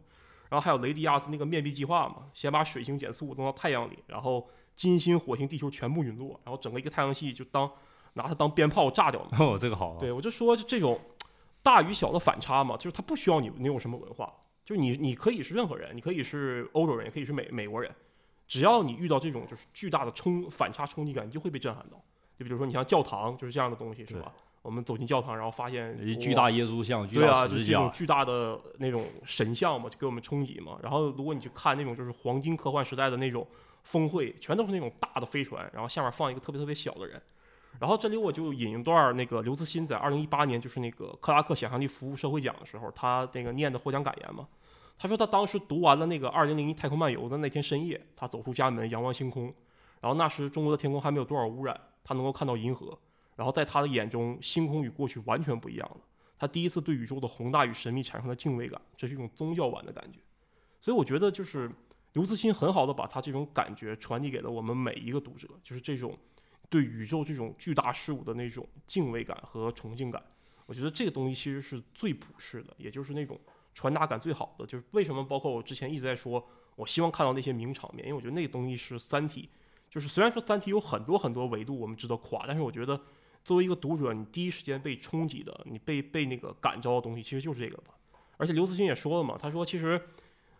然后还有雷迪亚斯那个面壁计划嘛，先把水星减速弄到太阳里，然后金星、火星、地球全部陨落，然后整个一个太阳系就当。拿它当鞭炮炸掉了。哦，这个好。对，我就说这种大与小的反差嘛，就是它不需要你你有什么文化，就是你你可以是任何人，你可以是欧洲人，也可以是美美国人，只要你遇到这种就是巨大的冲反差冲击感，你就会被震撼到。就比如说你像教堂，就是这样的东西，是吧？我们走进教堂，然后发现巨大耶稣像，对啊，就这种巨大的那种神像嘛，就给我们冲击嘛。然后如果你去看那种就是黄金科幻时代的那种峰会，全都是那种大的飞船，然后下面放一个特别特别小的人。然后这里我就引一段那个刘慈欣在二零一八年就是那个克拉克想象力服务社会奖的时候，他那个念的获奖感言嘛。他说他当时读完了那个二零零一太空漫游的那天深夜，他走出家门仰望星空，然后那时中国的天空还没有多少污染，他能够看到银河。然后在他的眼中，星空与过去完全不一样了。他第一次对宇宙的宏大与神秘产生了敬畏感，这是一种宗教版的感觉。所以我觉得就是刘慈欣很好的把他这种感觉传递给了我们每一个读者，就是这种。对宇宙这种巨大事物的那种敬畏感和崇敬感，我觉得这个东西其实是最普世的，也就是那种传达感最好的。就是为什么，包括我之前一直在说，我希望看到那些名场面，因为我觉得那个东西是《三体》，就是虽然说《三体》有很多很多维度我们值得夸，但是我觉得作为一个读者，你第一时间被冲击的，你被被那个感召的东西，其实就是这个吧。而且刘慈欣也说了嘛，他说其实。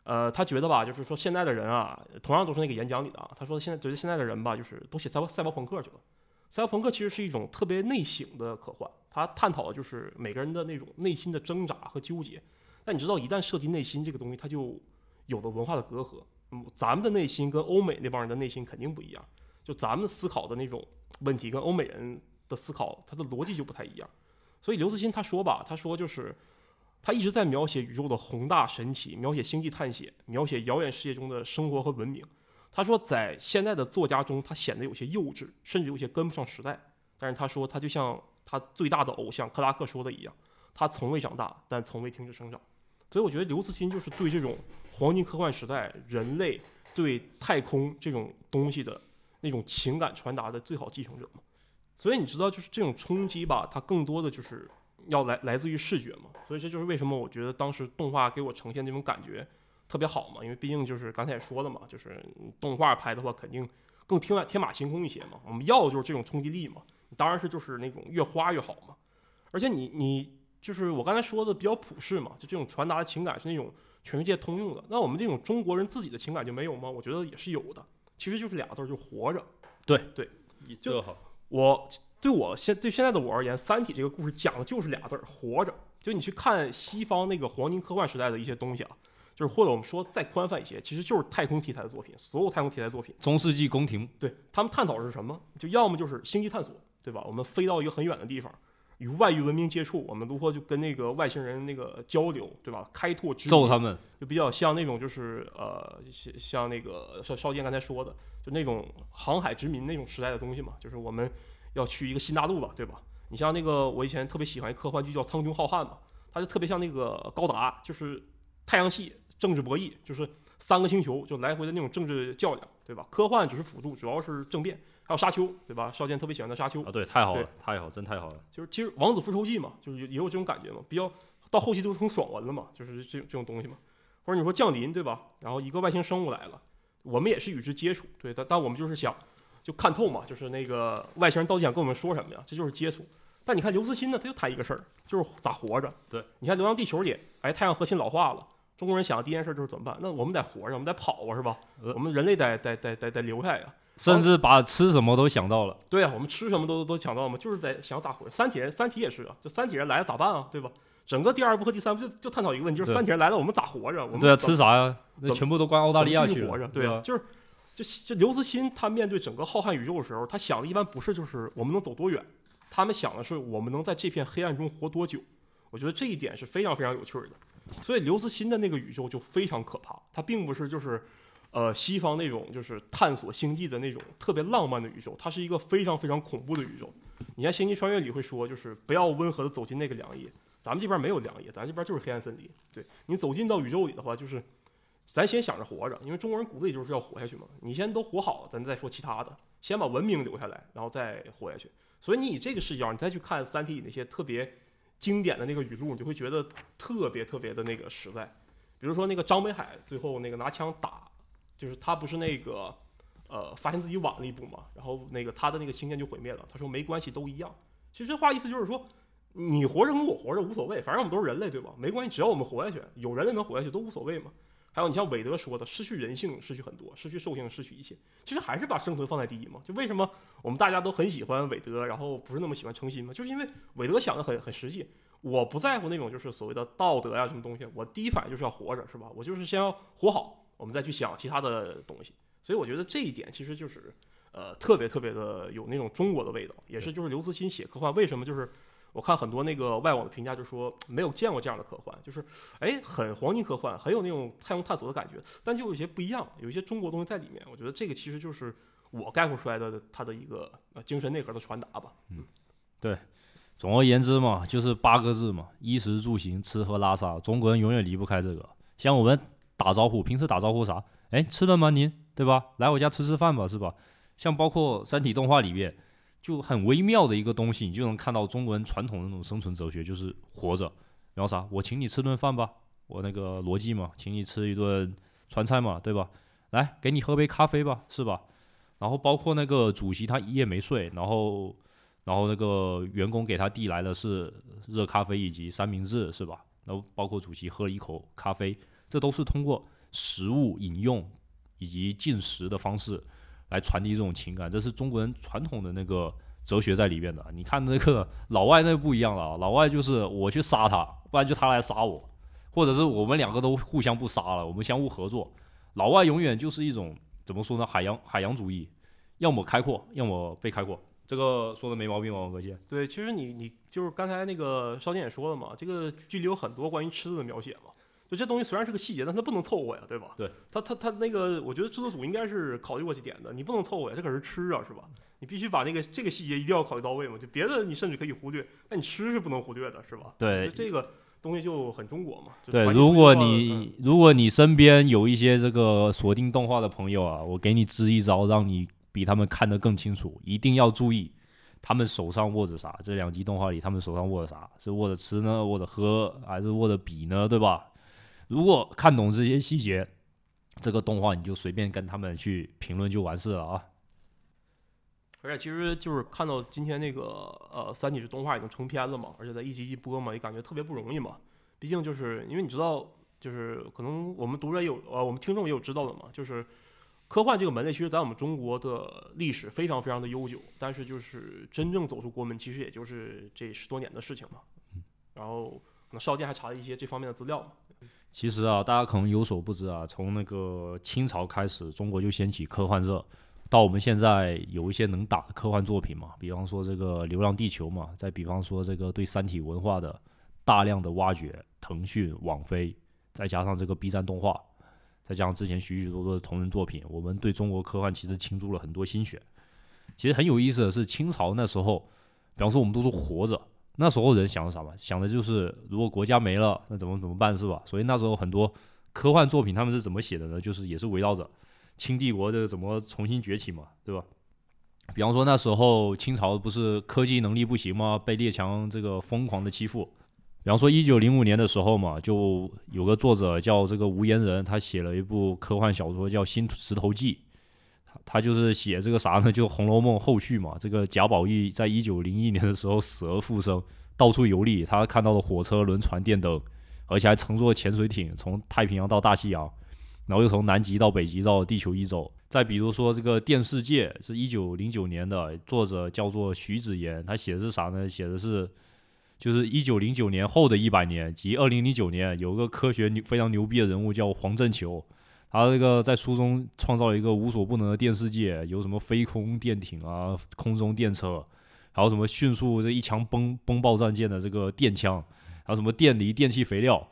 呃，他觉得吧，就是说现在的人啊，同样都是那个演讲里的啊，他说现在觉得现在的人吧，就是都写赛博赛博朋克去了。赛博朋克其实是一种特别内省的科幻，它探讨的就是每个人的那种内心的挣扎和纠结。但你知道，一旦涉及内心这个东西，它就有了文化的隔阂。咱们的内心跟欧美那帮人的内心肯定不一样，就咱们思考的那种问题跟欧美人的思考，他的逻辑就不太一样。所以刘慈欣他说吧，他说就是。他一直在描写宇宙的宏大神奇，描写星际探险，描写遥远世界中的生活和文明。他说在现在的作家中，他显得有些幼稚，甚至有些跟不上时代。但是他说他就像他最大的偶像克拉克说的一样，他从未长大，但从未停止生长。所以我觉得刘慈欣就是对这种黄金科幻时代人类对太空这种东西的那种情感传达的最好继承者嘛。所以你知道，就是这种冲击吧，它更多的就是要来来自于视觉嘛。所以这就是为什么我觉得当时动画给我呈现那种感觉特别好嘛，因为毕竟就是刚才也说了嘛，就是动画拍的话肯定更天外天马行空一些嘛。我们要的就是这种冲击力嘛，当然是就是那种越花越好嘛。而且你你就是我刚才说的比较普世嘛，就这种传达的情感是那种全世界通用的。那我们这种中国人自己的情感就没有吗？我觉得也是有的，其实就是俩字儿，就活着。对对，就好。我对我现对现在的我而言，《三体》这个故事讲的就是俩字儿：活着。就你去看西方那个黄金科幻时代的一些东西啊，就是或者我们说再宽泛一些，其实就是太空题材的作品，所有太空题材作品，中世纪宫廷，对他们探讨的是什么？就要么就是星际探索，对吧？我们飞到一个很远的地方，与外域文明接触，我们如何就跟那个外星人那个交流，对吧？开拓知揍他们，就比较像那种就是呃像像那个少少剑刚才说的。就那种航海殖民那种时代的东西嘛，就是我们要去一个新大陆了，对吧？你像那个我以前特别喜欢一科幻剧叫《苍穹浩瀚》嘛，它就特别像那个高达，就是太阳系政治博弈，就是三个星球就来回的那种政治较量，对吧？科幻只是辅助，主要是政变，还有沙丘，对吧？少剑特别喜欢的沙丘啊，对，太好了，太好，真太好了。就是其实《王子复仇记》嘛，就是也有这种感觉嘛，比较到后期都成爽文了嘛，就是这这种东西嘛。或者你说降临，对吧？然后一个外星生物来了。我们也是与之接触，对，但但我们就是想就看透嘛，就是那个外星人到底想跟我们说什么呀？这就是接触。但你看刘慈欣呢，他就谈一个事儿，就是咋活着。对，你看《流浪地球》里，哎，太阳核心老化了，中国人想的第一件事就是怎么办？那我们得活着，我们得跑啊，是吧？我们人类得得得得得留下呀。甚至把吃什么都想到了。对啊，我们吃什么都都想到嘛，就是在想咋活。三体人，三体也是啊，就三体人来了咋办啊？对吧？整个第二部和第三部就就探讨一个问题，就是三体人来了，我们咋活着？我们对啊，吃啥呀？那全部都关澳大利亚去活着。对啊，就是。就就刘慈欣他面对整个浩瀚宇宙的时候，他想的一般不是就是我们能走多远，他们想的是我们能在这片黑暗中活多久。我觉得这一点是非常非常有趣的。所以刘慈欣的那个宇宙就非常可怕，它并不是就是呃西方那种就是探索星际的那种特别浪漫的宇宙，它是一个非常非常恐怖的宇宙。你看《星际穿越》里会说，就是不要温和的走进那个凉夜，咱们这边没有凉夜，咱这边就是黑暗森林。对你走进到宇宙里的话，就是。咱先想着活着，因为中国人骨子里就是要活下去嘛。你先都活好了，咱再说其他的。先把文明留下来，然后再活下去。所以你以这个视角，你再去看《三体》里那些特别经典的那个语录，你就会觉得特别特别的那个实在。比如说那个张北海最后那个拿枪打，就是他不是那个呃发现自己晚了一步嘛，然后那个他的那个星舰就毁灭了。他说没关系，都一样。其实这话意思就是说，你活着跟我活着无所谓，反正我们都是人类，对吧？没关系，只要我们活下去，有人类能活下去都无所谓嘛。还有你像韦德说的，失去人性，失去很多，失去兽性，失去一切，其实还是把生存放在第一嘛。就为什么我们大家都很喜欢韦德，然后不是那么喜欢诚心嘛？就是因为韦德想的很很实际，我不在乎那种就是所谓的道德呀什么东西，我第一反应就是要活着，是吧？我就是先要活好，我们再去想其他的东西。所以我觉得这一点其实就是呃特别特别的有那种中国的味道，也是就是刘慈欣写科幻为什么就是。我看很多那个外网的评价，就说没有见过这样的科幻，就是哎，很黄金科幻，很有那种太空探索的感觉，但就有些不一样，有一些中国东西在里面。我觉得这个其实就是我概括出来的它的一个呃精神内核的传达吧。嗯，对，总而言之嘛，就是八个字嘛，衣食住行，吃喝拉撒，中国人永远离不开这个。像我们打招呼，平时打招呼啥？哎，吃了吗您？对吧？来我家吃吃饭吧，是吧？像包括三体动画里面。就很微妙的一个东西，你就能看到中国人传统的那种生存哲学，就是活着。然后啥？我请你吃顿饭吧，我那个逻辑嘛，请你吃一顿川菜嘛，对吧？来，给你喝杯咖啡吧，是吧？然后包括那个主席他一夜没睡，然后然后那个员工给他递来的是热咖啡以及三明治，是吧？然后包括主席喝了一口咖啡，这都是通过食物饮用以及进食的方式。来传递这种情感，这是中国人传统的那个哲学在里面的。你看那个老外那不一样了，老外就是我去杀他，不然就他来杀我，或者是我们两个都互相不杀了，我们相互合作。老外永远就是一种怎么说呢？海洋 海洋主义，要么开阔，要么被开阔。这个说的没毛病吧，王哥先。对，其实你你就是刚才那个少剑也说了嘛，这个剧里有很多关于吃的描写嘛。就这东西虽然是个细节，但它不能凑合呀，对吧？对，它它它那个，我觉得制作组应该是考虑过这点的，你不能凑合呀，这可是吃啊，是吧？你必须把那个这个细节一定要考虑到位嘛，就别的你甚至可以忽略，但你吃是不能忽略的，是吧？对就这个东西就很中国嘛。对，如果你如果你身边有一些这个锁定动画的朋友啊，我给你支一招，让你比他们看得更清楚，一定要注意他们手上握着啥。这两集动画里，他们手上握着啥？是握着吃呢，握着喝，还是握着笔呢？对吧？如果看懂这些细节，这个动画你就随便跟他们去评论就完事了啊。而且其实就是看到今天那个呃《三体》是动画已经成片了嘛，而且在一集一播嘛，也感觉特别不容易嘛。毕竟就是因为你知道，就是可能我们读者有呃我们听众也有知道的嘛，就是科幻这个门类其实在我们中国的历史非常非常的悠久，但是就是真正走出国门，其实也就是这十多年的事情嘛。然后可能少剑还查了一些这方面的资料嘛。其实啊，大家可能有所不知啊，从那个清朝开始，中国就掀起科幻热，到我们现在有一些能打的科幻作品嘛，比方说这个《流浪地球》嘛，再比方说这个对三体文化的大量的挖掘，腾讯、网飞，再加上这个 B 站动画，再加上之前许许多多的同人作品，我们对中国科幻其实倾注了很多心血。其实很有意思的是，清朝那时候，比方说我们都说活着，那时候人想的啥嘛？想的就是如果国家没了，那怎么怎么办是吧？所以那时候很多科幻作品他们是怎么写的呢？就是也是围绕着清帝国这个怎么重新崛起嘛，对吧？比方说那时候清朝不是科技能力不行吗？被列强这个疯狂的欺负。比方说一九零五年的时候嘛，就有个作者叫这个吴嫣人，他写了一部科幻小说叫《新石头记》。他就是写这个啥呢？就《红楼梦》后续嘛。这个贾宝玉在一九零一年的时候死而复生，到处游历，他看到了火车、轮船、电灯，而且还乘坐潜水艇从太平洋到大西洋，然后又从南极到北极绕地球一周。再比如说这个《电视界》是一九零九年的，作者叫做徐子言，他写的是啥呢？写的是就是一九零九年后的一百年，即二零零九年，有个科学牛非常牛逼的人物叫黄振球。他这个在书中创造了一个无所不能的电视界，有什么飞空电艇啊、空中电车，还有什么迅速这一枪崩崩爆战舰的这个电枪，还有什么电离、电气肥料。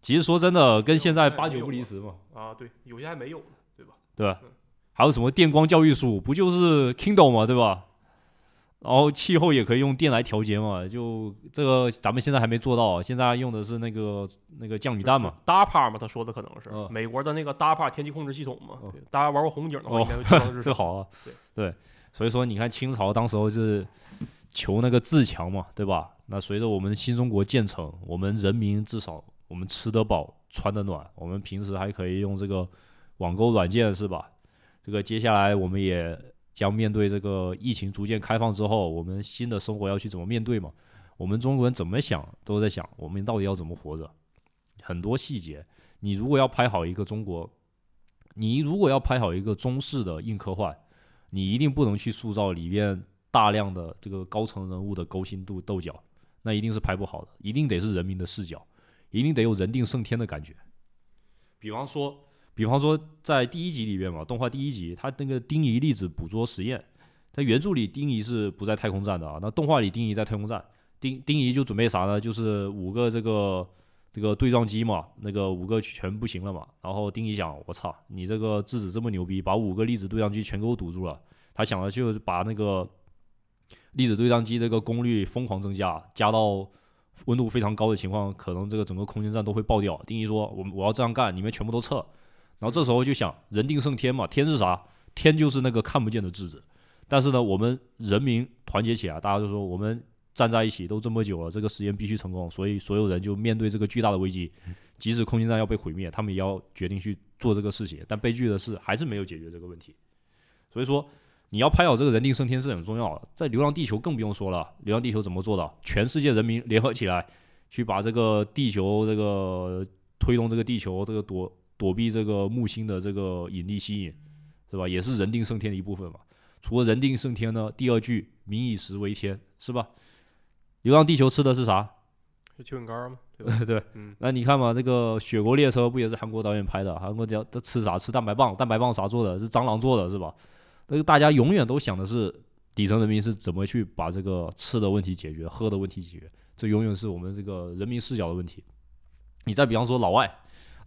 其实说真的，跟现在八九不离十嘛，啊，对，有些还没有呢，对吧？对吧？还有什么电光教育书，不就是 Kindle 嘛，对吧？然后气候也可以用电来调节嘛，就这个咱们现在还没做到，现在用的是那个那个降雨弹嘛。，DARPA 嘛，他说的可能是、嗯美国的那个 DARPA 天气控制系统嘛。大家玩过红警的话，哦应该都知道是 这好啊，对对所以说你看清朝当时候是求那个自强嘛，对吧？那随着我们新中国建成，我们人民至少我们吃得饱、穿得暖，我们平时还可以用这个网购软件，是吧？这个接下来我们也将面对这个疫情逐渐开放之后，我们新的生活要去怎么面对嘛？我们中国人怎么想都在想，我们到底要怎么活着？很多细节，你如果要拍好一个中国，你如果要拍好一个中式的硬科幻，你一定不能去塑造里面大量的这个高层人物的勾心斗斗角，那一定是拍不好的，一定得是人民的视角，一定得有人定胜天的感觉。比方说，比方说在第一集里面嘛，动画第一集，它那个丁仪粒子捕捉实验，它原著里丁仪是不在太空站的啊，那动画里丁仪在太空站，丁丁仪就准备啥呢？就是五个这个这个对撞机嘛，那个五个全不行了嘛。然后丁仪想，我操，你这个质子这么牛逼，把五个粒子对撞机全给我堵住了。他想的就是把那个粒子对撞机这个功率疯狂增加，加到温度非常高的情况，可能这个整个空间站都会爆掉。丁仪说，我我要这样干，你们全部都撤。然后这时候就想，人定胜天嘛，天是啥？天就是那个看不见的智子。但是呢，我们人民团结起来，大家就说我们站在一起都这么久了，这个实验必须成功，所以所有人就面对这个巨大的危机，即使空间站要被毁灭，他们也要决定去做这个事情。但悲剧的是，还是没有解决这个问题。所以说，你要拍好这个人定胜天是很重要的。在《流浪地球》更不用说了，《流浪地球》怎么做的？全世界人民联合起来，去把这个地球这个推动这个地球这个躲躲避这个木星的这个引力吸引，是吧？也是人定胜天的一部分嘛。除了人定胜天呢，第二句“民以食为天”，是吧？流浪地球吃的是啥？是蚯蚓干吗？对吧？对，嗯，那你看嘛，这个《雪国列车》不也是韩国导演拍的？韩国叫他吃啥？吃蛋白棒，蛋白棒啥做的？是蟑螂做的，是吧？那个大家永远都想的是底层人民是怎么去把这个吃的问题解决，喝的问题解决，这永远是我们这个人民视角的问题。你再比方说老外，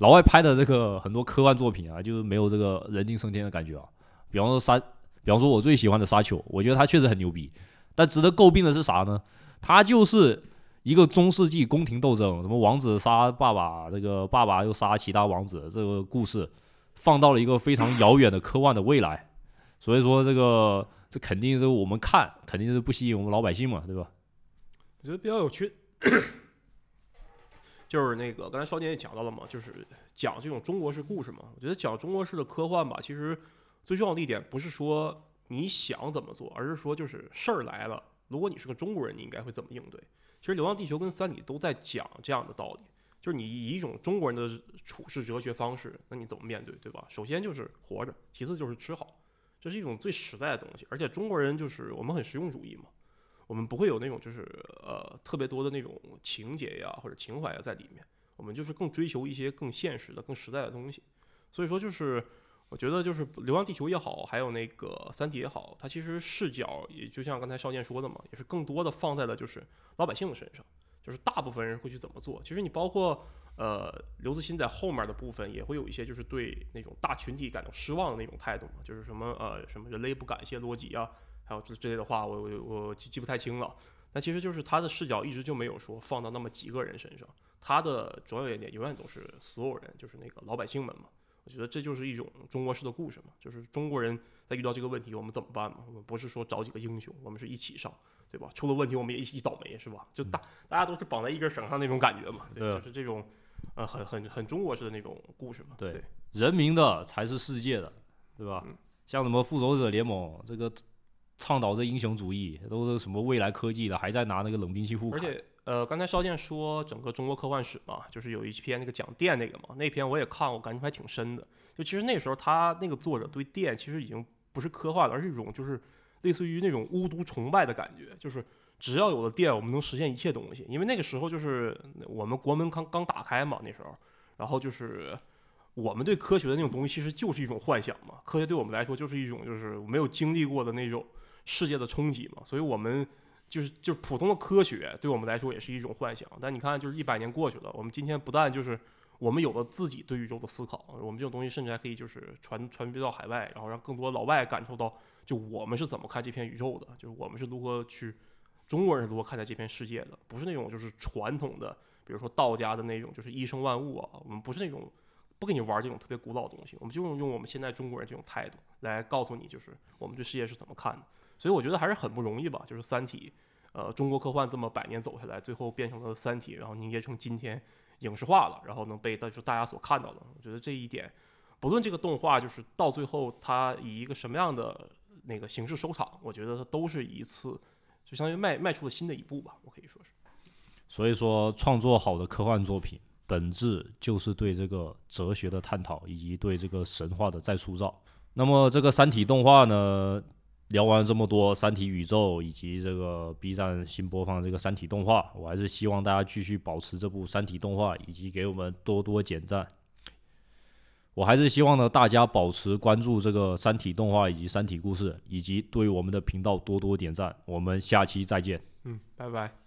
老外拍的这个很多科幻作品啊，就是没有这个人定胜天的感觉啊。比方说沙，比方说我最喜欢的沙丘，我觉得他确实很牛逼。但值得诟病的是啥呢？他就是一个中世纪宫廷斗争，什么王子杀爸爸，这个爸爸又杀其他王子，这个故事放到了一个非常遥远的科幻的未来。所以说这个这肯定是我们看肯定是不吸引我们老百姓嘛，对吧？我觉得比较有趣，就是那个刚才少年也讲到了嘛，就是讲这种中国式故事嘛。我觉得讲中国式的科幻吧，其实最重要的一点不是说你想怎么做，而是说就是事儿来了，如果你是个中国人，你应该会怎么应对。其实《流浪地球》跟《三体》都在讲这样的道理，就是你以一种中国人的处事哲学方式，那你怎么面对，对吧？首先就是活着，其次就是吃好，这是一种最实在的东西。而且中国人就是我们很实用主义嘛。我们不会有那种就是呃特别多的那种情节呀或者情怀呀在里面，我们就是更追求一些更现实的、更实在的东西。所以说，就是我觉得就是《流浪地球》也好，还有那个《三体》也好，它其实视角也就像刚才少剑说的嘛，也是更多的放在了就是老百姓的身上，就是大部分人会去怎么做。其实你包括呃刘慈欣在后面的部分也会有一些就是对那种大群体感到失望的那种态度嘛，就是什么呃什么人类不感谢洛基啊。还有这之类的话，我我我记记不太清了。但其实就是他的视角一直就没有说放到那么几个人身上，他的主要原点永远都是所有人，就是那个老百姓们嘛。我觉得这就是一种中国式的故事嘛，就是中国人在遇到这个问题，我们怎么办嘛？我们不是说找几个英雄，我们是一起上，对吧？出了问题我们也一起倒霉，是吧？就大大家都是绑在一根绳上那种感觉嘛，对，就是这种呃很很很中国式的那种故事嘛。对，人民的才是世界的，对吧？像什么复仇者联盟这个。倡导这英雄主义，都是什么未来科技的，还在拿那个冷兵器互而且，呃，刚才邵剑说整个中国科幻史嘛，就是有一篇那个讲电那个嘛，那篇我也看，我感觉还挺深的。就其实那时候他那个作者对电其实已经不是科幻了，而是一种就是类似于那种巫毒崇拜的感觉，就是只要有了电，我们能实现一切东西。因为那个时候就是我们国门刚刚打开嘛，那时候，然后就是我们对科学的那种东西其实就是一种幻想嘛，科学对我们来说就是一种就是没有经历过的那种。世界的冲击嘛，所以我们就是就是普通的科学，对我们来说也是一种幻想。但你看，就是一百年过去了，我们今天不但就是我们有了自己对宇宙的思考，我们这种东西甚至还可以就是传传播到海外，然后让更多老外感受到，就我们是怎么看这片宇宙的，就是我们是如何去中国人是如何看待这片世界的，不是那种就是传统的，比如说道家的那种就是一生万物啊，我们不是那种不跟你玩这种特别古老的东西，我们就用用我们现在中国人这种态度来告诉你，就是我们对世界是怎么看的。所以我觉得还是很不容易吧，就是《三体》，呃，中国科幻这么百年走下来，最后变成了《三体》，然后凝结成今天影视化了，然后能被大就大家所看到的。我觉得这一点，不论这个动画就是到最后它以一个什么样的那个形式收场，我觉得它都是一次就相当于迈迈出了新的一步吧，我可以说是。所以说，创作好的科幻作品，本质就是对这个哲学的探讨，以及对这个神话的再塑造。那么这个《三体》动画呢？聊完这么多《三体》宇宙以及这个 B 站新播放这个《三体》动画，我还是希望大家继续保持这部《三体》动画，以及给我们多多点赞。我还是希望呢，大家保持关注这个《三体》动画以及《三体》故事，以及对我们的频道多多点赞。我们下期再见。嗯，拜拜。